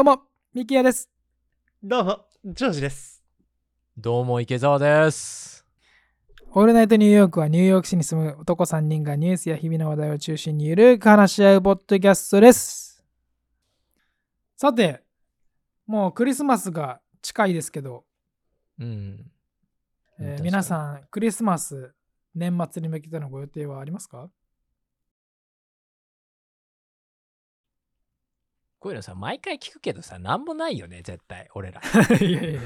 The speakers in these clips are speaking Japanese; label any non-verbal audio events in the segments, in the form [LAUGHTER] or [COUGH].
どうも、ミキヤです。どうも、ジョージです。どうも池澤です。オールナイトニューヨークはニューヨーク市に住む男3人がニュースや日々の話題を中心にゆるく話し合うポッドキャストです。さて、もうクリスマスが近いですけど、うん。えー皆さん、クリスマス、年末に向けてのご予定はありますか？こういうのさ、毎回聞くけどさ、なんもないよね、絶対、俺ら。[LAUGHS] いやいや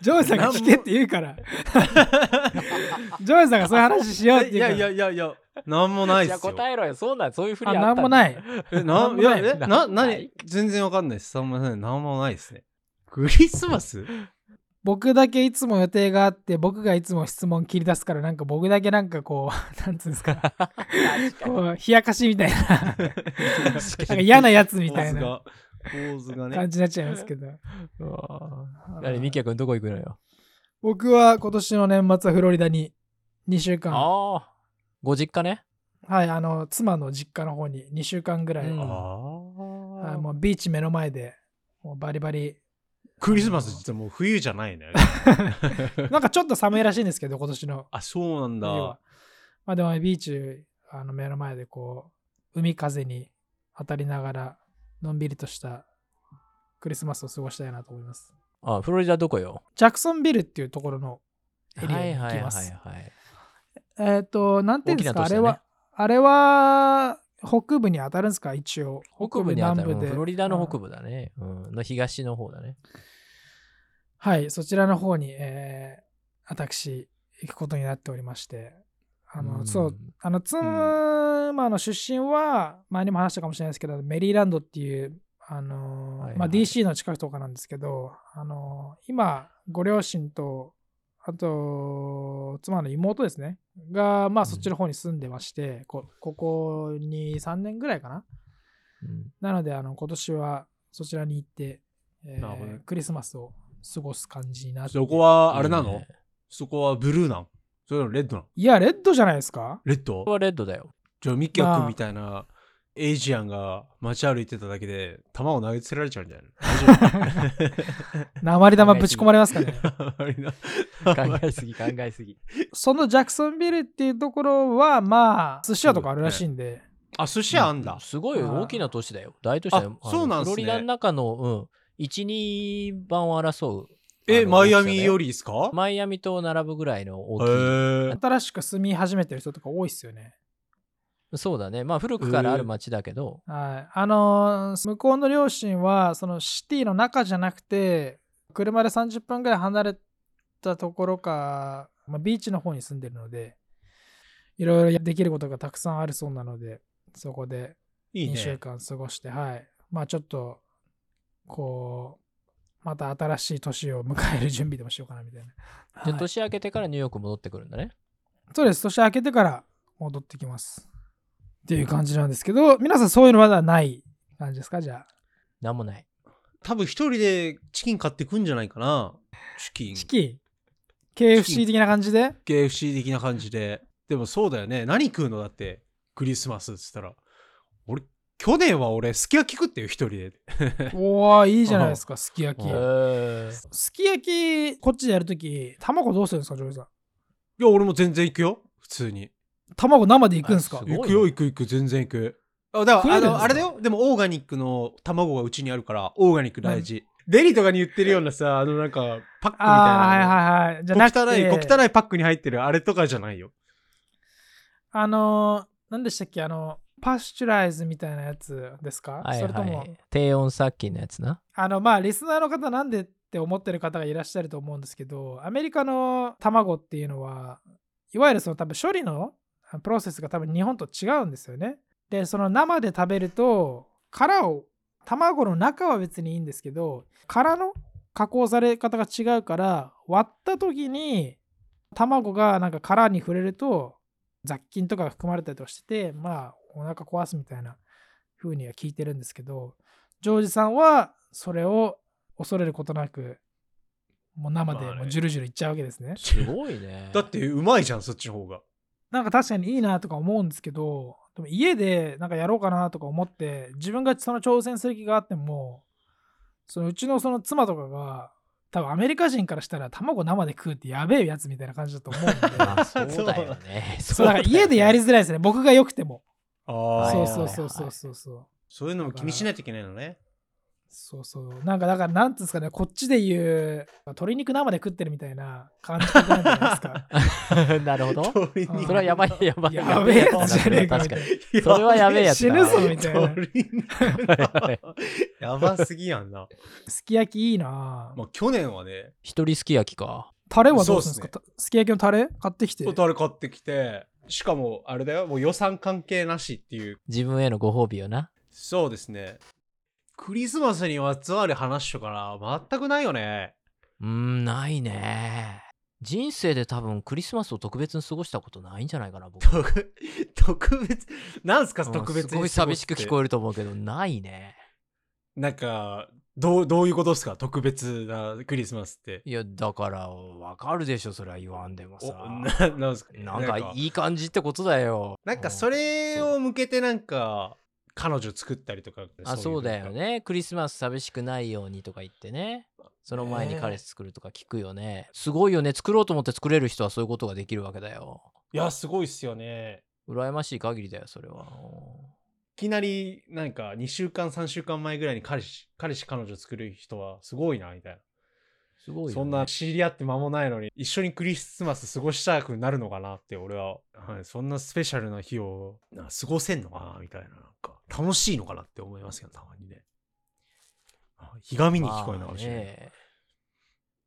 ジョージさんが聞けって言うから、[LAUGHS] ジョージさんがそういう話しようってい言うから。やいやいやいや、なんもないっじゃあすよ。答えろよ、そうなん、そういうふりあ、あったなんもない。え、なん、いいや、え、なな、んもな、ない全然わかんないです。さんません。なんもないですね。クリスマス？僕だけいつも予定があって、僕がいつも質問切り出すから、なんか僕だけなんかこう、[LAUGHS] なんつうんですか、こう、冷やかしみたいな、なんか嫌なやつみたいな構図が、構図がね。感じになっちゃいますけど。に。うわぁ何、ミキヤ君どこ行くのよ？僕は今年の年末はフロリダに2週間、はああ。ご実家ね？い、あの、妻の実家の方に2週間ぐらい、うんあはい、あ。もうビーチ目の前で、もうバリバリ、クリスマスってもう冬じゃないね。[LAUGHS] なんかちょっと寒いらしいんですけど、今年のあ、そうなんだ。冬は。まあでもビーチあの目の前でこう海風に当たりながらのんびりとしたクリスマスを過ごしたいなと思います。あ、フロリダどこよ？ジャクソンビルっていうところのエリアにはいはいはい行きます。はい。えっ、と、なんていうんですか、ねあれは、あれは北部に当たるんですか、一応。北部にあたる、南部で。フロリダの北うん部だね。うん。の東の方だね。はい、そちらの方に、えー私、行くことになっておりまして、あの、うん。そう、あの、妻の出身は、前にも話したかもしれないですけど、メリーランドっていう、あの、はいはい。まあ、DC の近くとかなんですけど、あの、今、ご両親と、あと、妻の妹ですね、が、まあ、そっちの方に住んでまして、こここ2、3年ぐらいかな。うん。なので、あの、今年はそちらに行って、えークリスマスを過ごす感じになって。そこは、あれないの？いねそこはブルーなん？それともレッドなんいや、レッドじゃないですか。レッド？はレッドだよ。じゃあミキヤ君みたいなエイジアンが街歩いてただけで弾を投げつけられちゃうんじゃないの？[LAUGHS] 鉛玉ぶち込まれますかね？[LAUGHS] 考えすぎ、考えすぎ。そのジャクソンビルっていうところは、まあ、寿司屋とかあるらしいんで、あ、寿司屋あんだ。すごい大きな都市だよ。大都市だよ。あそうなんすね。フロリダの中の、うん、1、2番を争う。え、マイアミよりりですか？マイアミと並ぶぐらいの大きい。新しく住み始めてる人とか多いっすよね。そうだね。まあ古くからある町だけど、はい。あのー向こうの両親は、そのシティの中じゃなくて、車で30分ぐらい離れたところか、まあ、ビーチの方に住んでるので、いろいろできることがたくさんあるそうなので、そこでいい2週ね。間過ごして、はい。まあちょっと、こう、また新しい年を迎える準備でもしようかなみたいな。じゃ年明けてからニューヨーク戻ってくるんだね。そうです。年明けてから戻ってきます。っていう感じなんですけど、皆さんそういうのまだない感じですか？じゃあ。なんもない。多分一人でチキン買ってくんじゃないかな。チキン。チキ？ン ?KFC 的な感じで？KFC 的な感じで。でもそうだよね。何食うの？だって、クリスマスっつったら。俺、去年は俺、すき焼き食ってよ、一人で。おー、いいじゃないですか、[LAUGHS] すき焼き。すき焼き、こっちでやるとき、卵どうするんですか、ジョージさん？いや、俺も全然行くよ。普通に。卵生でいくんですか？い行くよ、行く行く、全然行く。あだから、あの、あれだよ。でも、オーガニックの卵がうちにあるから、オーガニック大事。デリとかに言ってるようなさ、あの、なんか、パックみたいな。はいはいはい。じゃな汚い、て、小汚いパックに入ってるあれとかじゃないよ。あのー、何でしたっけ、あの、パスチュライズみたいなやつですか、はいそれとも、はい。低温殺菌のやつな？あの、まあ、リスナーの方なんでって思ってる方がいらっしゃると思うんですけど、アメリカの卵っていうのは、いわゆるその多分処理のプロセスが多分日本と違うんですよね。で、その生で食べると、殻を、卵の中は別にいいんですけど、殻の加工され方が違うから、割った時に卵がなんか殻に触れると雑菌とかが含まれたりとかしてて、まあ、お腹壊すみたいな風には聞いてるんですけど、ジョージさんはそれを恐れることなく、もう生でもうジュルジュルいっちゃうわけですね。すごいね。[LAUGHS] だって、うまいじゃん、そっちの方が。なんか確かにいいなとか思うんですけど、でも家でなんかやろうかなとか思って、自分がその挑戦する気があっても、そのうちのその妻とかが多分アメリカ人からしたら卵生で食うってやべえやつみたいな感じだと思うんで [LAUGHS] まあそうだよね。そうだから家でやりづらいですね僕が良くてもあそうそうそうそうそう。そうそういうのも気にしないといけないのね。そうそう。なんかだからなんつうんですかねこっちで言う鶏肉生で食ってるみたいな感じなんじゃないですか。[LAUGHS] [LAUGHS] なるほど。それはやばいやばい。やべえやつじゃねえか確かに。肉 [LAUGHS] それはやべえやつだ死ぬぞみたいなやばすぎやんな。すき焼きいいな。まあ去年はね、一人すき焼きか。タレはどうするんですか？そうたすき焼きのタレ買ってきて。トタル買ってきて、しかもあれだよ、もう予算関係なしっていう。自分へのご褒美よな。そうですね。クリスマスにまつわる話とかな、全くないよね。うーん、ないね。人生で多分クリスマスを特別に過ごしたことないんじゃないかな、僕。特特別、なんすか、うん特別にすごい寂しく聞こええると思うけど、ないね。なんか、どう、どういうことですか？特別なクリスマスって。いや、だから、わかるでしょ、それは言わんでもおさ。ななんすか？なんかいい感じってことだよ。なんかそれを向けてなんか彼女作ったりとかあ、いそうだよね。クリスマス寂しくないようにとか言ってね。その前に彼氏作るとか聞くよね。すごいよね。作ろうと思って作れる人はそういうことができるわけだよ。いやすごいっすよね羨ましい限りだよ、それは。いきなりなんか2週間3週間前ぐらいに彼氏彼氏彼女作る人はすごいなみたいな、すごいよ、ね。そんな知り合って間もないのに一緒にクリスマス過ごしたくなるのかなって俺は、はい、そんなスペシャルな日をな過ごせんのかなみたいな。なんか楽しいのかなって思いますけどたまにね。あひがみに聞こえるのかもしれない、まあね。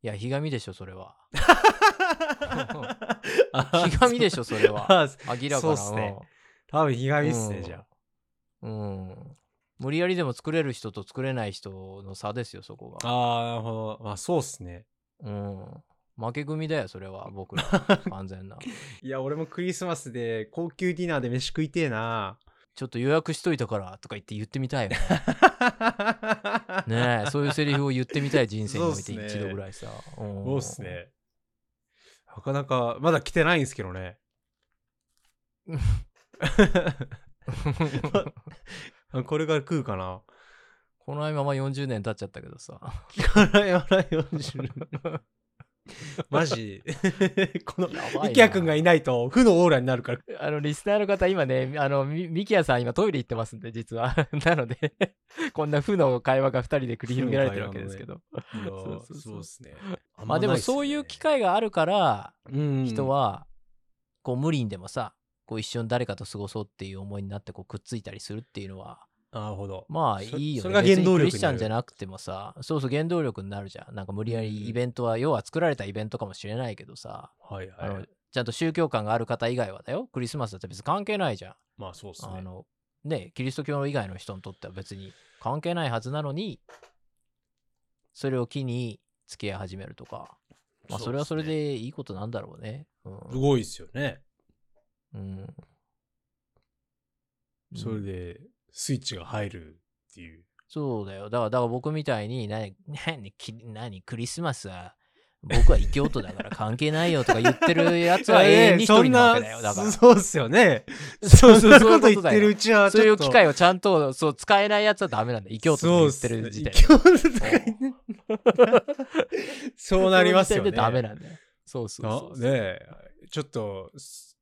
いや、ひがみでしょ、それは。[LAUGHS] あ [LAUGHS] ひがみでしょ、それは。あ明らかな。そうっすね。多分ひがみっすね、うんじゃあうん。うん。無理やりでも作れる人と作れない人の差ですよ、そこが。ああ、なるほど。まあそうっすね。うん。負け組だよ、それは、僕ら。[LAUGHS] 完全な。いや、俺もクリスマスで高級ディナーで飯食いてえな。ちょっと予約しといたからとか言って言ってみたいよね。[LAUGHS] ねえ、そういうセリフを言ってみたい人生において一度ぐらいさ。うんそうっす。ね。なかなか、まだ来てないんですけどね。[LAUGHS] [LAUGHS] これから食うかな？このまま40年経っちゃったけどさ。これやばい40マジ？[LAUGHS] この、やばいなイキヤくんがいないと負のオーラになるから。あの、リスナーの方、今ね、あの、みミキヤさん今トイレ行ってますんで、実は。[LAUGHS] なので、こんな負の会話が2人で繰り広げられてるわけですけど。そうですね。まあでもそういう機会があるから、会人、は、こう無理にでもさ、こう一緒に誰かと過ごそうっていう思いになってこうくっついたりするっていうのは、なるほど。まあいそいよね。それが原動力クリスチャンじゃなくてもさ、そうそう原動力になるじゃん。なんか無理やりイベントは、要は作られたイベントかもしれないけどさ、はいはいあの、ちゃんと宗教観がある方以外はだよ。クリスマスだって別に関係ないじゃん。まあそうっすね。あの、ね、キリスト教以外の人にとっては別に関係ないはずなのに、それを機に付き合い始めるとか、まあそれはそれでいいことなんだろうね。すごいっすよね。うん。うん。それで、スイッチが入るっていう。そうだよ。だから、だから僕みたいに、なに、[LAUGHS] なに、き何、クリスマスは、僕は異教徒だから関係ないよとか言ってる [LAUGHS] やつは永遠に一人なわけだよ。だから。そうっすよね。[LAUGHS] そうそういうこと言ってるうちはそういう機会ををちゃんとそう使えないやつはダメなんだ。異教徒と言ってる時点で。そうなりますよね。ダメなんだよ。そうそうそねえちょっと、す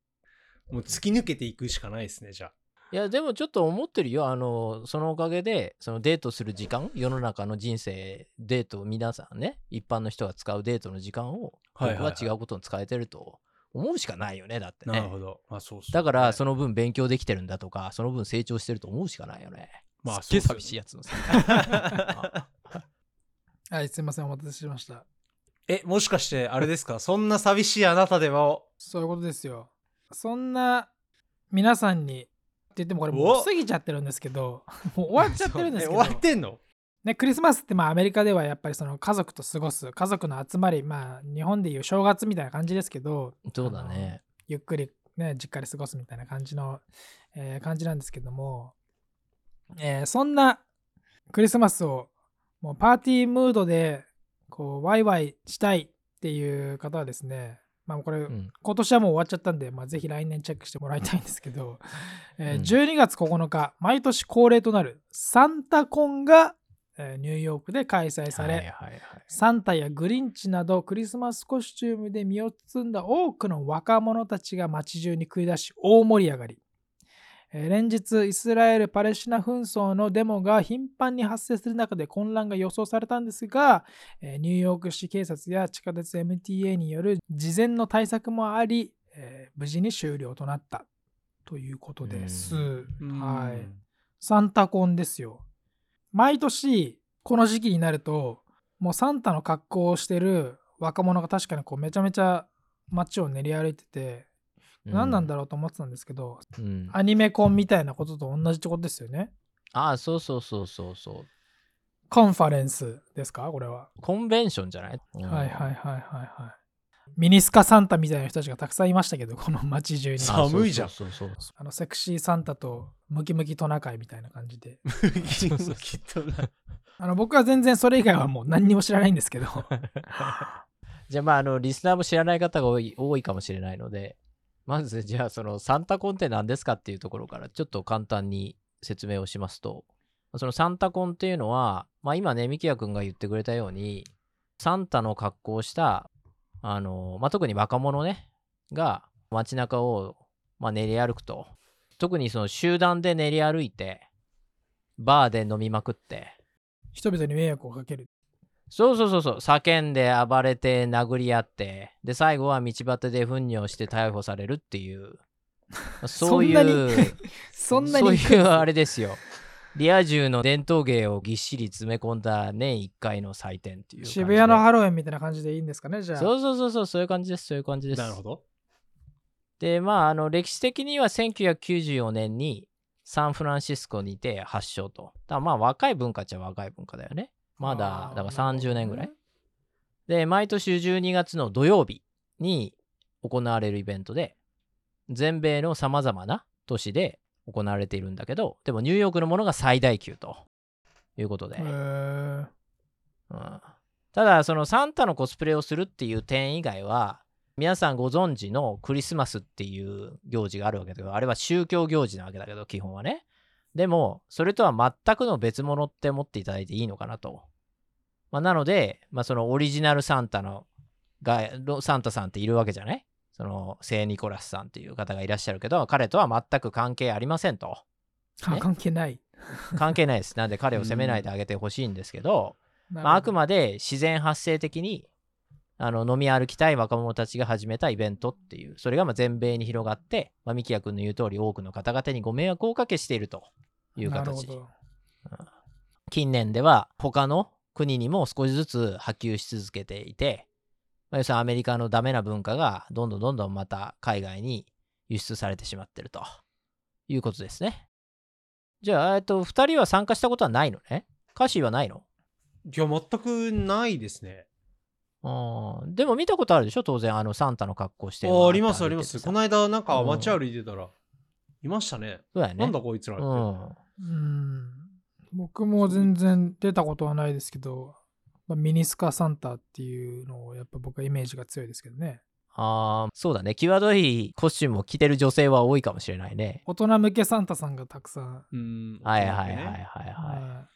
もう突き抜けていくしかないですね、じゃあ。いや、でもちょっと思ってるよ。あの、そのおかげで、そのデートする時間、世の中の人生、デートを皆さんね、一般の人が使うデートの時間を、僕は違うことに使えてると思うしかないよね、だってね。なるほど。まあそうっすねだから、その分勉強できてるんだとか、その分成長してると思うしかないよね。まあすっげえ寂しいやつのさ。[LAUGHS] はい、すいません、お待たせしました。え、もしかして、あれですか？そんな寂しいあなたでも、そういうことですよ。そんな皆さんにって言ってもこれもお。う過ぎちゃってるんですけど、[LAUGHS] もう終わっちゃってるんですえけど、終わってんの？ね、クリスマスってまあアメリカではやっぱりその家族と過ごす、家族の集まり、まあ日本でいう正月みたいな感じですけど、そうだね。ゆっくりね、実家で過ごすみたいな感じの、えー感じなんですけども、えーそんなクリスマスをもうパーティームードでこうワイワイしたいっていう方はですね、まあこれ、うん。今年はもう終わっちゃったんで、まあ、ぜひ来年チェックしてもらいたいんですけど、[LAUGHS] えーうん12月9日、毎年恒例となるサンタコンがえーニューヨークで開催され、はいはいはい。サンタやグリンチなどクリスマスコスチュームで身を包んだ多くの若者たちが街中に繰り出し大盛り上がり、えー連日イスラエル・パレスチナ紛争のデモが頻繁に発生する中で混乱が予想されたんですが、えーニューヨーク市警察や地下鉄 MTA による事前の対策もあり、えー無事に終了となったということです。はい。サンタコンですよ。毎年、この時期になると、もうサンタの格好をしてる若者が確かにこうめちゃめちゃ街を練り歩いてて、何なんだろうと思ってたんですけど、うん。アニメコンみたいなことと同じってことですよね。ああ、そうそうそうそうそう。コンファレンスですか？これは。コンベンションじゃない、うんはいはいはいはいはい。ミニスカサンタみたいな人たちがたくさんいましたけど、この街中に。さ寒いじゃんそうそうあのセクシーサンタとムキムキトナカイみたいな感じで。そうそうきっとなあの僕は全然それ以外はもう何にも知らないんですけど。[LAUGHS] じゃあまあ、あの、リスナーも知らない方が多い多いかもしれないので、まず、じゃあ、その、サンタコンって何ですかっていうところから、ちょっと簡単に説明をしますと、そのサンタコンっていうのは、まあ今ね、ミキヤ君が言ってくれたように、サンタの格好をした、あの、まあ特に若者ね、が街中を、まあ、練り歩くと。特にその集団で練り歩いて、バーで飲みまくって、人々に迷惑をかける。そうそうそうそう、叫んで暴れて殴り合って、で、最後は道端で糞尿して逮捕されるっていう、そういそんなう、[LAUGHS] そんなにそういう [LAUGHS] あれですよ。リア充の伝統芸をぎっしり詰め込んだ年1回の祭典っていう。渋谷のハロウィンみたいな感じでいいんですかねじゃあ。そうそうそうそう、そういう感じです、そういう感じです。なるほど。で、まあ、あの、歴史的には1994年にサンフランシスコにて発祥と。だまあ、若い文化っちゃ若い文化だよね。まだ、だから30年ぐらい。で、毎年12月の土曜日に行われるイベントで、全米の様々な都市で行われているんだけど、でもニューヨークのものが最大級ということで。うんただ、そのサンタのコスプレをするっていう点以外は、皆さんご存知のクリスマスっていう行事があるわけだけど、あれは宗教行事なわけだけど、基本はね。でも、それとは全くの別物って思っていただいていいのかなと。まあ、なので、まあ、そのオリジナルサンタのが、ロサンタさんっているわけじゃない？その聖ニコラスさんっていう方がいらっしゃるけど、彼とは全く関係ありませんと。あね？関係ない。関係ないです。なんで彼を責めないであげてほしいんですけど、まあ、あくままで自然発生的にあの飲み歩きたい若者たちが始めたイベントっていうそれがまあ全米に広がって、まあ、ミキヤ君の言う通り多くの方々にご迷惑をおかけしているという形。なるほど。近年では他の国にも少しずつ波及し続けていて、まあ、要するにアメリカのダメな文化がどんどんどんどんまた海外に輸出されてしまってるということですね。じゃあ、えっと、2人は参加したことはないのね？歌詞はないの？いや、全くないですね。うんでも見たことあるでしょ？当然あのサンタの格好してあありますあります。この間間、なんかうん街歩いてたら、いましたね。そうだよねなんだこいつらって。うんうん。僕も全然出たことはないですけど、まあ、ミニスカサンタっていうのをやっぱ僕はイメージが強いですけどね。ああそうだね際どいコスチュームを着てる女性は多いかもしれないね大人向けサンタさんがたくさん。うん。はいはいはいはいねはい、は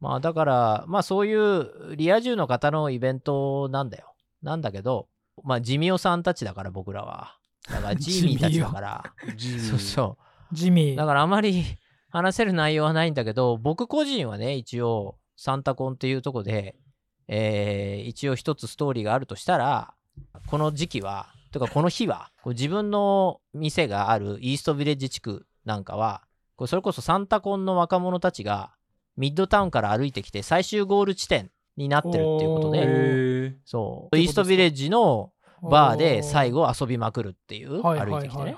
まあだからまあそういうリア充の方のイベントなんだよ。なんだけどまあジミオさんたちだから僕らは。だから [LAUGHS] ジーミーたちだから。ジミーそうそう。いジミー。だからあまり [LAUGHS] 話せる内容はないんだけど、僕個人はね、一応、サンタコンっていうとこで、えー一応一つストーリーがあるとしたら、この時期は、とかこの日は、自分の店があるイーストビレッジ地区なんかは、それこそサンタコンの若者たちが、ミッドタウンから歩いてきて最終ゴール地点になってるっていうことおで。そう、イーストビレッジのバーで最後遊びまくるっていう、はい歩いてきてね。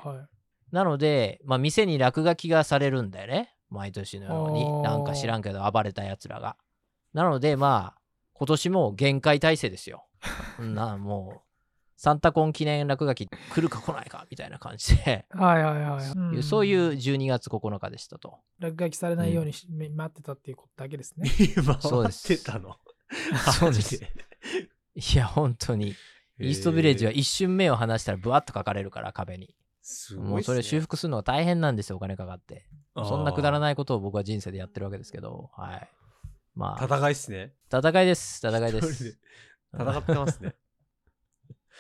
なので、まあ、店に落書きがされるんだよね。毎年のように。なんか知らんけど暴れた奴らが。なので、まあ、今年も限界体制ですよ。[LAUGHS] な、もう、サンタコン記念落書き来るか来ないかみたいな感じで、はいはいはい。んそういう12月9日でしたと。落書きされないようにし、め待ってたっていうことだけですね。[LAUGHS] そう回ですってたの？そうですいや、本当に。イーストビレッジは一瞬目を離したらブワッと書かれるから、壁に。すごいねもうそれ修復するのが大変なんですよ、お金かかって。そんなくだらい。ないことを僕は人生でやってるわけですけど、はい。まあ、戦いっすね。戦いです。戦いで。一人です戦ってますね。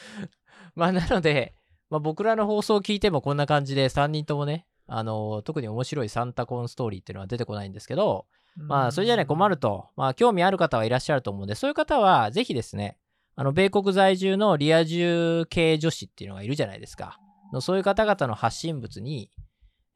[LAUGHS] まあ、なので、まあ、僕らの放送を聞いてもこんな感じで3人ともね、あの特に面白いサンタコンストーリーっていうのは出てこないんですけど、まあ、それじゃね、困ると、まあ、興味ある方はいらっしゃると思うんで、そういう方は、ぜひですね、あの、米国在住のリア充系女子っていうのがいるじゃないですか。のそういう方々の発信物に、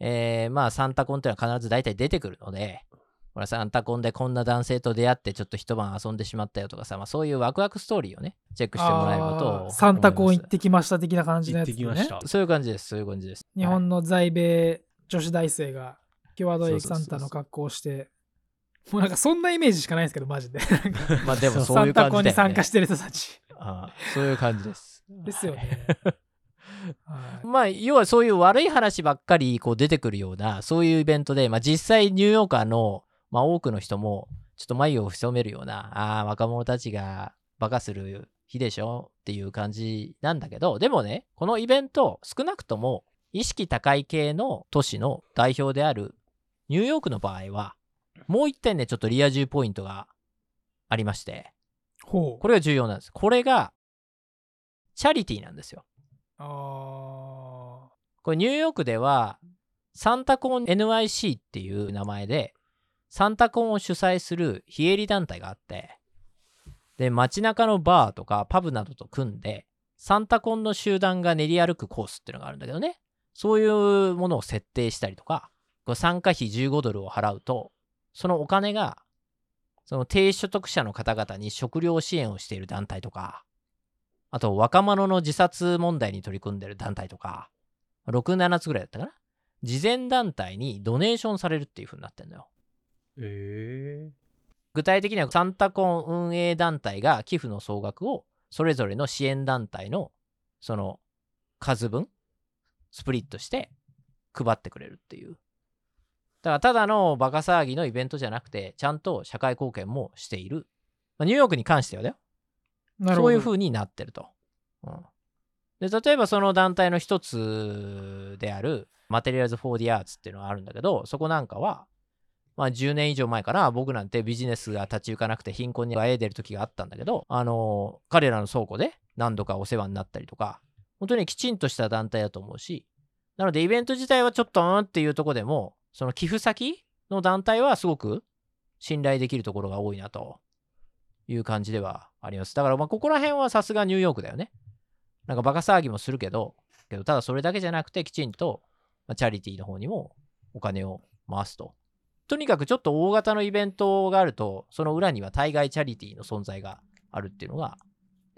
えーまあ、サンタコンっていうのは必ず大体出てくるので、ほら、サンタコンでこんな男性と出会ってちょっと一晩遊んでしまったよとかさ、まあ、そういうワクワクストーリーをね、チェックしてもらえばとサンタコン行ってきました的な感じのやつ、ね、行ってきました。そういう感じです、そういう感じです。はい日本の在米女子大生が際どいサンタの格好をしてもうなんかそんなイメージしかないんですけどマジで。[LAUGHS] まあでもサそういうンタコンに参加してる人たち。あーそういう感じです。ですよね、はい。まあ、要はそういう悪い話ばっかりこう出てくるような、そういうイベントで、まあ、実際ニューヨーカーの、まあ、多くの人も、ちょっと眉を潜めるような、ああ、若者たちがバカする日でしょ？っていう感じなんだけど、でもね、このイベント、少なくとも意識高い系の都市の代表であるニューヨークの場合は、もう一点ね、ちょっとリア充ポイントがありまして、ほうこれが重要なんです。これが、チャリティーなんですよ。あこれニューヨークではサンタコン NYC っていう名前でサンタコンを主催する非営利団体があってで街中のバーとかパブなどと組んでサンタコンの集団が練り歩くコースっていうのがあるんだけどねそういうものを設定したりとか参加費15ドルを払うとそのお金がその低所得者の方々に食料支援をしている団体とかあと若者の自殺問題に取り組んでる団体とか6、7つぐらいだったかな慈善団体にドネーションされるっていう風になってんのよ。え具体的にはサンタコン運営団体が寄付の総額をそれぞれの支援団体のその数分 split して配ってくれるっていう。だからただのバカ騒ぎのイベントじゃなくてちゃんと社会貢献もしている。まあニューヨークに関してはだよ。そういう風になってると。うんで例えばその団体の一つである Materials for the Arts っていうのがあるんだけどそこなんかは、まあ、10年以上前かな僕なんてビジネスが立ち行かなくて貧困にあえいでる時があったんだけど、あの彼らの倉庫で何度かお世話になったりとか本当にきちんとした団体だと思うしなのでイベント自体はちょっとうんっていうとこでもその寄付先の団体はすごく信頼できるところが多いなという感じではあります。だからまあここら辺はさすがニューヨークだよね。なんかバカ騒ぎもするけど、けどただそれだけじゃなくてきちんと、チャリティーの方にもお金を回すと。とにかくちょっと大型のイベントがあると、その裏には対外チャリティーの存在があるっていうのが、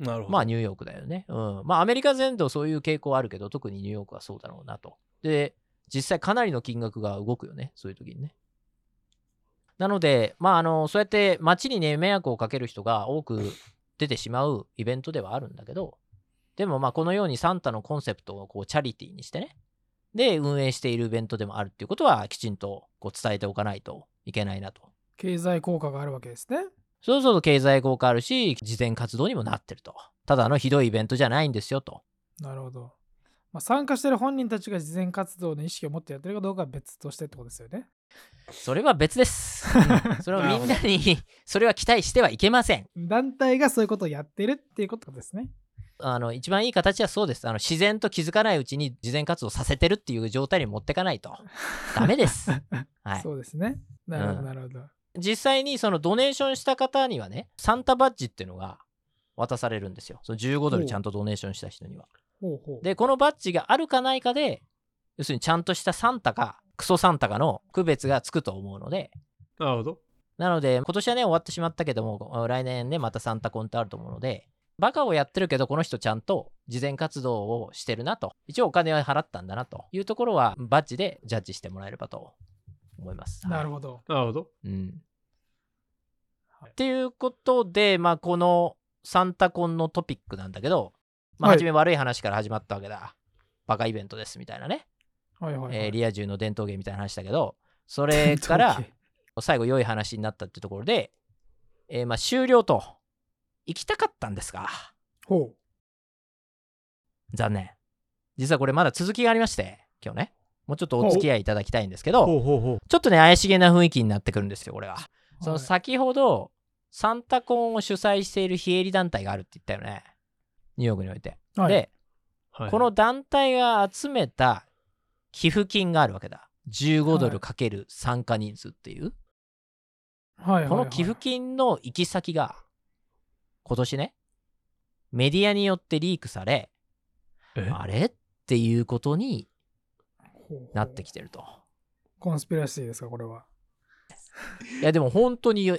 ー、なるほど。まあニューヨークだよね。うん。まあアメリカ全土そういう傾向あるけど、特にニューヨークはそうだろうなと。で、実際かなりの金額が動くよね。そういう時にね。なので、まああの、そうやって街にね、迷惑をかける人が多く出てしまう [COUGHS] イベントではあるんだけど、でもまあこのようにサンタのコンセプトをこうチャリティーにしてね、で運営しているイベントでもあるっていうことはきちんとこう伝えておかないといけないなと。経済効果があるわけですねそうすると経済効果あるし、慈善活動にもなってると。ただのひどいイベントじゃないんですよと。なるほど、まあ、参加してる本人たちが慈善活動の意識を持ってやってるかどうかは別としてってことですよねそれは別です。う [LAUGHS] んそれはみんなに、それは期待してはいけません。団体がそういうことをやってるっていうことですねあの、一番いい形はそうです。あの、自然と気づかないうちに慈善活動させてるっていう状態に持ってかないと。[LAUGHS] ダメです。はい。そうですねなるほどうんなるほど、実際にそのドネーションした方にはね、サンタバッジっていうのが渡されるんですよ。その15ドルちゃんとドネーションした人には。ほうほうで、このバッジがあるかないかで、要するにちゃんとしたサンタか、クソサンタかの区別がつくと思うので、なるほど。なので、今年はね、終わってしまったけども、来年ね、またサンタコンってあると思うので、バカをやってるけど、この人ちゃんと慈善活動をしてるなと、一応お金は払ったんだなと。いうところは、バッジでジャッジしてもらえればと思います。ほなるほど。なるほど。うん。はい。っていうことで、まあ、このサンタコンのトピックなんだけど、まあ、はい。初め悪い話から始まったわけだ。バカイベントですみたいなね、はいはい、はい。えーリア充の伝統芸みたいな話だけど、それから最後良い話になったってところで、えーまあ終了と。行きたかったんですが、ほ残念。実はこれまだ続きがありまして、今日ね。もうちょっとお付き合いいただきたいんですけど、ほうほうほう。ちょっとね、怪しげな雰囲気になってくるんですよ、これが。そのはい先ほど、サンタコンを主催している非営利団体があるって言ったよね。ニューヨークにおいて。はいで、はいこの団体が集めた寄付金があるわけだ。15ドルかける参加人数っていう。はいはいはいこの寄付金の行き先が、今年ね、メディアによってリークされ、え？あれ？っていうことになってきてると。コンスピラシーですかこれは。いや、でも本当に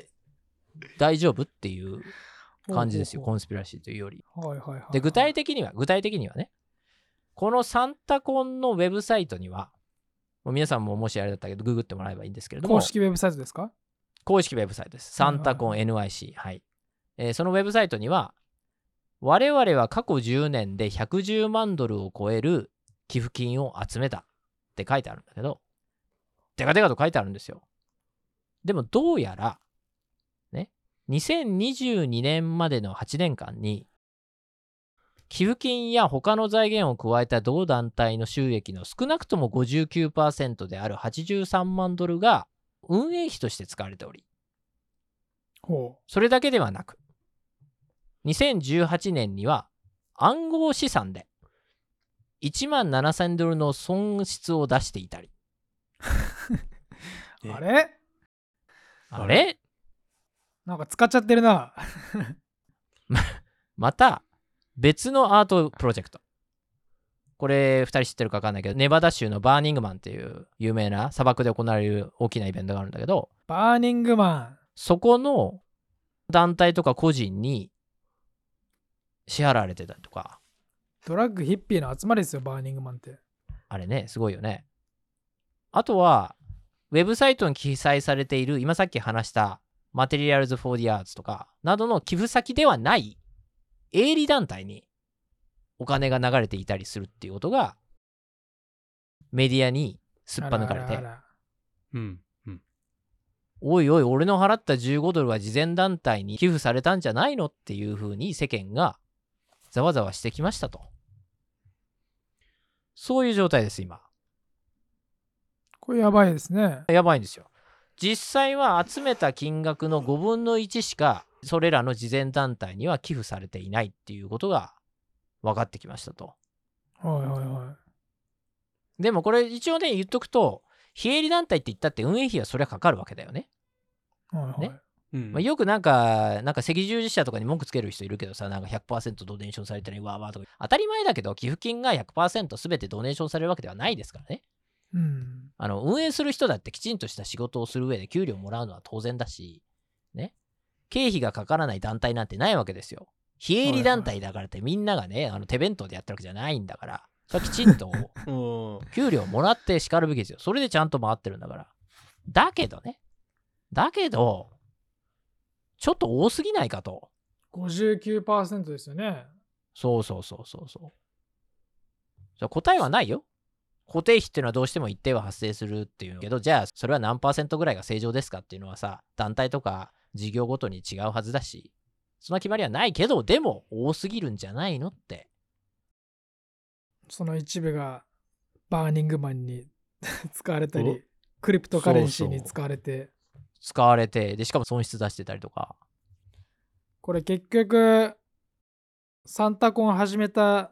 大丈夫っていう感じですよ、コンスピラシーというより。はいはいはい。で、具体的には、具体的にはね、このサンタコンのウェブサイトには、もう皆さんももしあれだったけど、ググってもらえばいいんですけれども、公式ウェブサイトですか？公式ウェブサイトです。サンタコン NYC。はい。えーそのウェブサイトには、我々は過去10年で110万ドルを超える寄付金を集めたって書いてあるんだけど、デカデカと書いてあるんですよ。でもどうやら、ね、2022年までの8年間に、寄付金や他の財源を加えた同団体の収益の少なくとも59%である83万ドルが運営費として使われており、ほそれだけではなく、2018年には暗号資産で1万7000ドルの損失を出していたり、[LAUGHS] あれ？あれ？なんか使っちゃってるな。[LAUGHS] また別のアートプロジェクト。これ2人知ってるか分かんないけど、ネバダ州のバーニングマンっていう有名な砂漠で行われる大きなイベントがあるんだけど、バーニングマそこの団体とか個人に支払われてたりとか、ン。ドラッグヒッピーの集まりですよ、バーニングマンって。あれね、すごいよね。あとは、ウェブサイトに記載されている、今さっき話した、 Materials for the Arts とか、などの寄付先ではない、営利団体にお金が流れていたりするっていうことが、メディアにすっぱ抜かれて。うん。おいおい、俺の払った15ドルは慈善団体に寄付されたんじゃないの？っていうふうに世間がざわざわしてきましたと。そういう状態です、今。これやばいですね。やばいんですよ。実際は集めた金額の5分の1しかそれらの慈善団体には寄付されていないっていうことが分かってきましたと。はいはいはでもこれ一応ね言っとくと非営利団体って言ったって運営費はそりゃかかるわけだよね。い。はいはいねうんまあ、よくなんかなんか赤十字社とかに文句つける人いるけどさなんか100%ドネーションされてないわーわーとか当たり前だけど寄付金が100%全てドネーションされるわけではないですからね。うん。あの運営する人だってきちんとした仕事をする上で給料もらうのは当然だし、ね。経費がかからない団体なんてないわけですよ。非営利団体だからってみんながね、あの手弁当でやってるわけじゃないんだから、それはきちんと [LAUGHS] うん。給料もらって叱るべきですよ。それでちゃんと回ってるんだから。だけどね。だけど、ちょっと多すぎないかと。59%ですよね。そうそうそうそうそう。じゃあ答えはないよ。固定費っていうのはどうしても一定は発生するっていうけど、じゃあそれは何パーセントぐらいが正常ですかっていうのはさ、団体とか事業ごとに違うはずだし、その決まりはないけど、でも多すぎるんじゃないのって。その一部がバーニングマンに [LAUGHS] 使われたお？り、 cryptocurrency に使われて、使われて、で、しかも損失出してたりとか。これ結局、サンタコン始めた、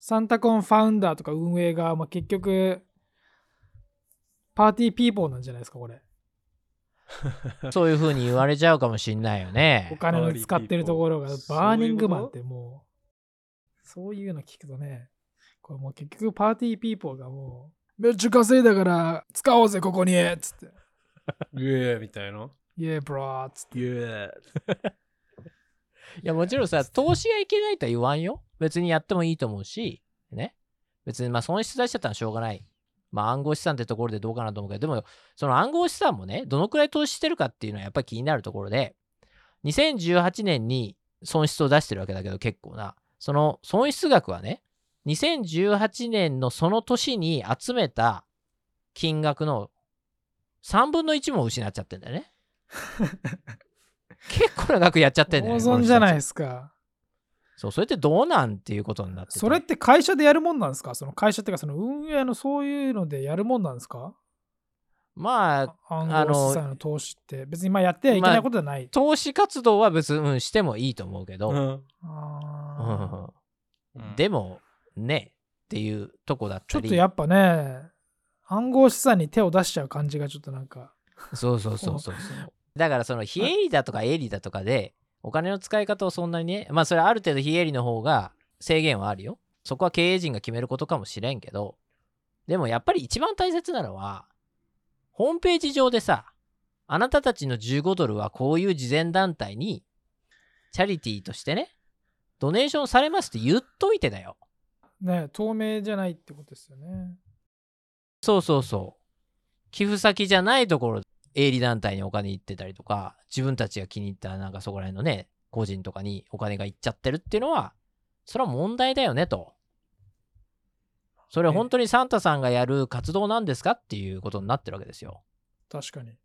サンタコン founder とか運営が、まあ、結局、 party people なんじゃないですか、これ。[LAUGHS] そういう風に言われちゃうかもしんないよおね。金の使ってるところが、バーニングマンってもう、そういうの聞くとね、これもう結局 party people がもう、めっちゃ稼いだから使おうぜ、ここにつって。 yeah みたいな。 yeah、bro つって。 yeah。いや、もちろんさ、投資がいけないとは言わんよ。別にやってもいいと思うし、ね。別にまあ損失出しちゃったらしょうがない。まあ暗号資産ってところでどうかなと思うけど、でもその暗号資産もね、どのくらい投資してるかっていうのはやっぱり気になるところで、2018年に損失を出してるわけだけど結構な。その損失額はね、2018年のその年に集めた金額の3分の1も失っちゃってんだよね。[LAUGHS] 結構な額やっちゃってんだよ大ね。[LAUGHS] 損じゃないですか。そう、それってどうなんっていうことになっててそれって会社でやるもんなんですか？その会社っていうか、その運営のそういうのでやるもんなんですか？まあ、暗あの号資産の投資って別にまあやってはいけないことじゃない。投資活動は別に、うん、してもいいと思うけど、うんでも、ね、っていうとこだったり。ちょっとやっぱね、暗号資産に手を出しちゃう感じがちょっとなんか。そうそうそうそうそう。[LAUGHS] だからその非営利だとか営利だとかでお金の使い方をそんなにねまあそれある程度非営利の方が制限はあるよ。そこは経営陣が決めることかもしれんけどでもやっぱり一番大切なのはホームページ上でさあなたたちの15ドルはこういう慈善団体にチャリティーとしてねドネーションされますって言っといてだよ。ね、透明じゃないってことですよね。そうそうそう。寄付先じゃないところ、営利団体にお金行ってたりとか、自分たちが気に入ったなんかそこら辺のね、個人とかにお金が行っちゃってるっていうのは、それは問題だよねと。それは本当にサンタさんがやる活動なんですかっていうことになってるわけですよ。確かに。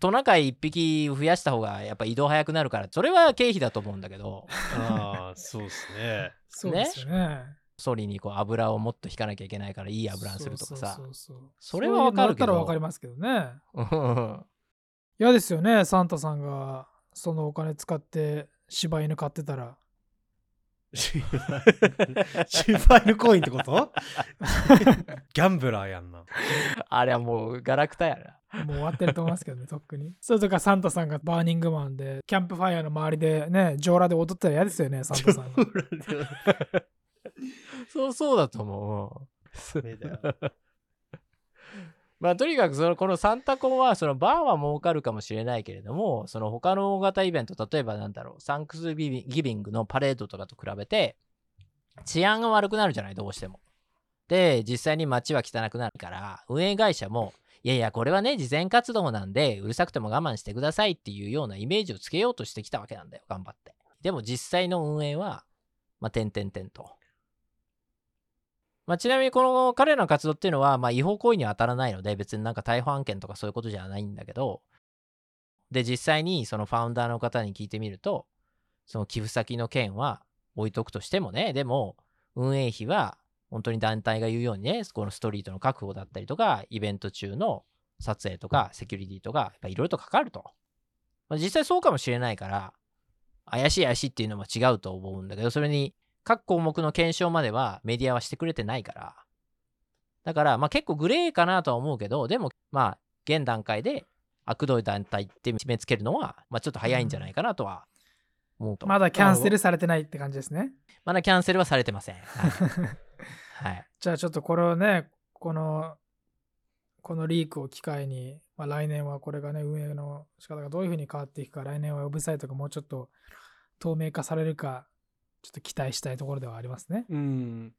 トナカイ一匹増やした方がやっぱ移動早くなるから、それは経費だと思うんだけど、ああ、そうですね。そうですよね。ソリにこう油をもっと引かなきゃいけないからいい油にするとかさそ。れはわかるけどったらわかりますけどね。うん嫌ですよね、サンタさんがそのお金使って柴犬買ってたら。シファイルコインってこと？[LAUGHS] ギャンブラーやんな。あれはもうガラクタやな。もう終わってると思いますけどね、とっくに。それとかサンタさんがバーニングマンで、キャンプファイヤーの周りでね、上裸で踊ったら嫌ですよね、サンタさんが。[LAUGHS] そうそうだと思う。ダメだよまあとにかくそのこのサンタコンはそのバーは儲かるかもしれないけれどもその他の大型イベント例えばなんだろうサンクスギビングのパレードとかと比べて治安が悪くなるじゃないどうしても。で実際に街は汚くなるから運営会社もいやいやこれはね慈善活動なんでうるさくても我慢してくださいっていうようなイメージをつけようとしてきたわけなんだよ頑張って。でも実際の運営はまあ点々点と。まあ、ちなみにこの彼らの活動っていうのは、まあ、違法行為には当たらないので別になんか逮捕案件とかそういうことじゃないんだけどで実際にそのファウンダーの方に聞いてみるとその寄付先の件は置いとくとしてもねでも運営費は本当に団体が言うようにねこのストリートの確保だったりとかイベント中の撮影とかセキュリティとかやっぱいろいろとかかると、まあ、実際そうかもしれないから怪しい怪しいっていうのも違うと思うんだけどそれに各項目の検証まではメディアはしてくれてないから。だから、まあ結構グレーかなとは思うけど、でも、まあ、現段階で悪どい団体って決めつけるのは、まあちょっと早いんじゃないかなとは思うと。まだキャンセルされてないって感じですね。まだキャンセルはされてません。はい。[LAUGHS] はい、じゃあちょっとこれをね、この、このリークを機会に、まあ、来年はこれがね、運営の仕方がどういうふうに変わっていくか、来年はウェブサイトがもうちょっと透明化されるか、ちょっと期待したいところではありますね。うん。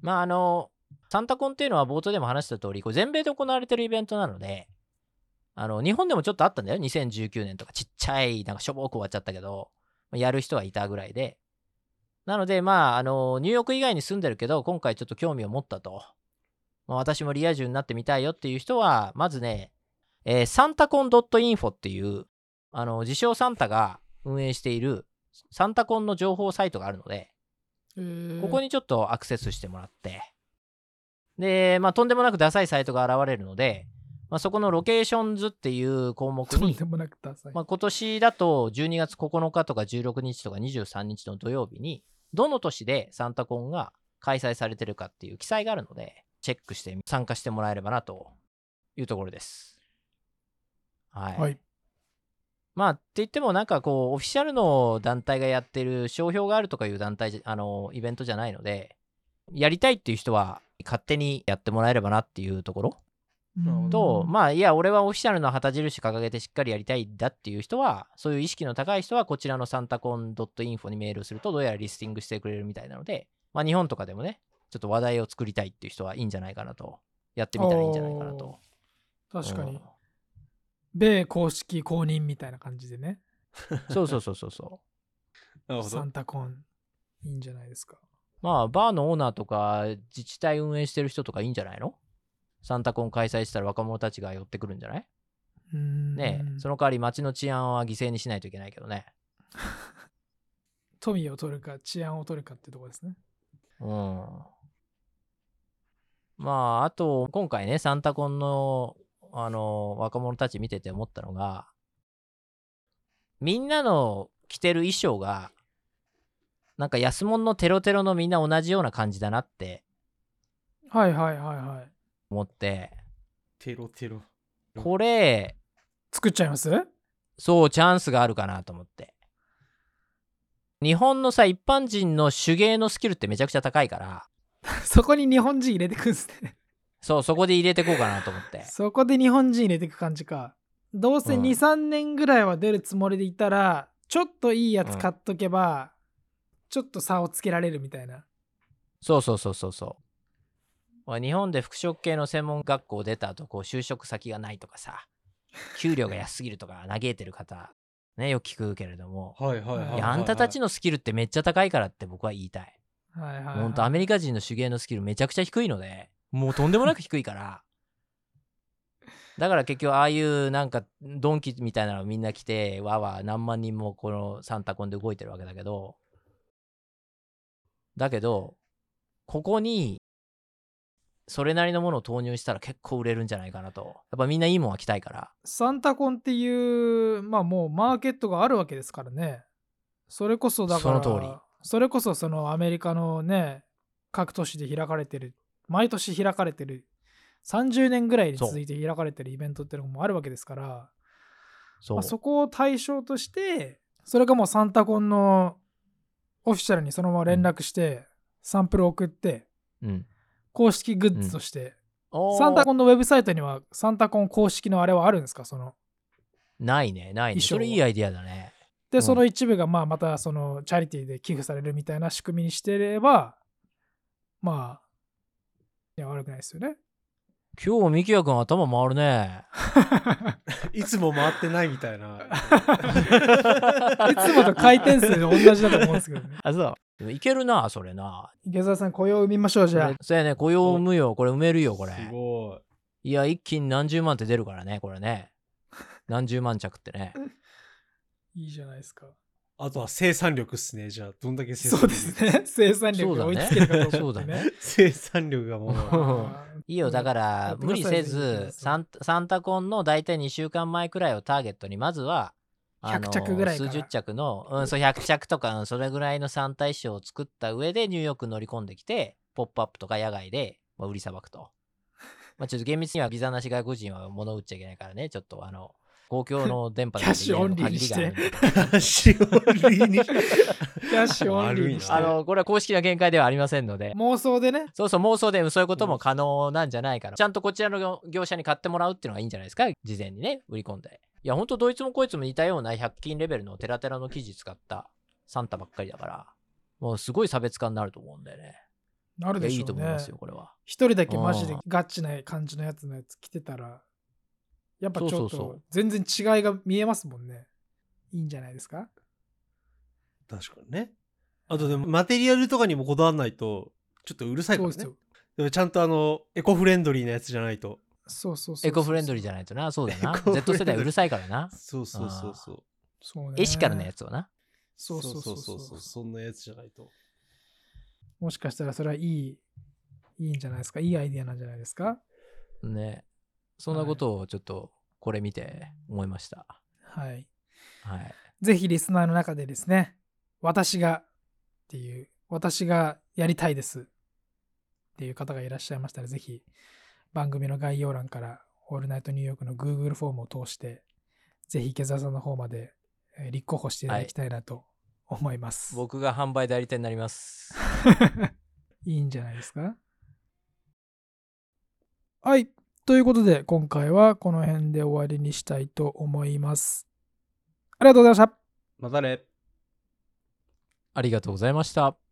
まああの、サンタコンっていうのは冒頭でも話した通り、これ全米で行われてるイベントなので、あの、日本でもちょっとあったんだよ。2019年とかちっちゃい、なんかしょぼく終わっちゃったけど、やる人はいたぐらいで。なので、まあ、あの、ニューヨーク以外に住んでるけど、今回ちょっと興味を持ったと。まあ、私もリア充になってみたいよっていう人は、まずね、えー、サンタコン .info っていう、あの、自称サンタが運営しているサンタコンの情報サイトがあるので、ここににちょっとアクセスしてもらって、で、まあ、とんでもなくダサいサイトが現れるので、まあ、そこの locations っていう項目に。まあ、今年だと12月9日とか16日とか23日の土曜日に、どの年でサンタコンが開催されてるかっていう記載があるので、チェックして参加してもらえればなというところです。はい。はい。まあって言ってもなんかこうオフィシャルの団体がやってる商標があるとかいう団体あのイベントじゃないのでやりたいっていう人は勝手にやってもらえればなっていうところ。うんとまあいや俺はオフィシャルの旗印掲げてしっかりやりたいんだっていう人はそういう意識の高い人はこちらのサンタコン .info にメールするとどうやらリスティングしてくれるみたいなのでまあ日本とかでもねちょっと話題を作りたいっていう人はいいんじゃないかなと。やってみたらいいんじゃないかなと。確かに。うん。米公式公認みたいな感じでね。そうそうそうそうそう [LAUGHS] なるほどサン。タコン、いいんじゃないですか。まあ、バーのオーナーとか、自治体運営してる人とかいいんじゃないの？サンタコン開催したら若者たちが寄ってくるんじゃない？うんねえ、その代わり街の治安は犠牲にしないといけないけどね。[LAUGHS] 富を取るか治安を取るかってとこですね。うん。まあ、あと、今回ね、サンタコンの、あの、若者たち見てて思ったのが、みんなの着てる衣装が、なんか安物のテロテロのみんな同じような感じだなってはいはいはいはい。思って、テロテロ。これ、作っちゃいます？そう、チャンスがあるかなと思って。日本のさ、一般人の手芸のスキルってめちゃくちゃ高いから、[LAUGHS] そこに日本人入れてくんすね。そう、そこで入れてこうかなと思って。そこで日本人入れてく感じか。どうせうん2、3年ぐらいは出るつもりでいたら、ちょっといいやつ買っとけば、ちょっと差をつけられるみたいな。そうそうそうそうそう。まあ日本で服飾系の専門学校出た後、こう就職先がないとかさ、給料が安すぎるとか [LAUGHS] 嘆いてる方、ね、よく聞くけれども、はいはいはいはい、いやあんたたちのスキルってめっちゃ高いからって僕は言いたい。はいはい、はい。ほんとアメリカ人の手芸のスキルめちゃくちゃ低いので、もうとんでもなく低いから。だから結局ああいうなんかドンキみたいなのみんな来て、わーわー何万人もこのサンタコンで動いてるわけだけど、だけど、ここにそれなりのものを投入したら結構売れるんじゃないかなと。やっぱみんないいもんは着たいから。サンタコンっていう、まあもうマーケットがあるわけですからね。それこそだから、その通りそれこそそのアメリカのね、各都市で開かれてる、毎年開かれてる、30年ぐらいに続いて開かれてるイベントっていうのもあるわけですから、そう。まあ、そこを対象として、それがもうサンタコンのオフィシャルにそのまま連絡して、サンプルを送って、うん。公式グッズとして、おーサンタコンのウェブサイトにはサンタコン公式のあれはあるんですか？そのないね、ないね。それいいアイディアだね。で、うんその一部がまあまたそのチャリティーで寄付されるみたいな仕組みにしてれば、まあ、いや悪くないですよね。今日、ミキヤ君頭回るね。[LAUGHS] いつも回ってないみたいな。[LAUGHS] いつもと回転数同じだと思うんですけどね。[LAUGHS] あ、そう。でもいけるな、それな。池澤さん、雇用を生みましょう、じゃあ。そうやね、雇用を生むよ。これ埋めるよ、これ。すごい。いや、一気に何十万って出るからね、これね。何十万着ってね。いいじゃないですか。あとは生産力っすね。じゃあ、どんだけ生産力そうです。ね。生産力が追いつけるかどうかそうだね。生産力がもう。いいよ、だかやら、無理せず、サンサンタコンの大体2週間前くらいをターゲットに、まずは、あの100着ぐらい数十着の、うん、そう100着とか、うんそれぐらいのサンタ衣装を作った上でニューヨークに乗り込んできて、ポップアップとか野外で、まあ、売りさばくと。まあ、ちょっと厳密にはビザなし外国人は物売っちゃいけないからね、ちょっとあの、公共の電波キャッシュオンリーにして限りがあるんでシオリーに。キャッシュオンリーにしてあの、これは公式な見解ではありませんので、妄想でね。そうそう、妄想でそういうことも可能なんじゃないかな。ちゃんとこちらの業業者に買ってもらうっていうのがいいんじゃないですか？事前にね、売り込んで。いや、ほんと、どいつもこいつも似たような100均レベルのテラテラの生地使ったサンタばっかりだから、もうすごい差別化になると思うんだよね。なるでしょうねいと思います。よ、これは。一人だけマジでうんガチな感じのやつのやつ着てたら、やっぱちょっそうそうそうと全然違いが見えますもんね。いいんじゃないですか？確かにね。あとでも、マテリアルとかにもこだわらないと、ちょっとうるさいからねそうですよ。。でもちゃんとあの、エコフレンドリーなやつじゃないと。そうそうそうそう。エコフレンドリーじゃない。とな、そうだな Z 世代うるさいからな。そうそうそうそう。そうね。エシカルなやつをな。そうそうそうそうそう。そんなやつじゃないと。もしかしたらそれはいい、いいんじゃないですか？いいアイディアなんじゃないですか？ね。そんなことをちょっと、これ見て思いました。はい。はい。ぜひリスナーの中でですね、私がっていう、私がやりたいですっていう方がいらっしゃいましたら、ぜひ番組の概要欄からオールナイトニューヨークの Google フォームを通して、ぜひ池澤さんの方までえー立候補していただきたいなと思います。僕が販売代理店になります。[LAUGHS] いいんじゃないですか？はい。ということで、今回はこの辺で終わりにしたいと思います。ありがとうございました。またね。ありがとうございました。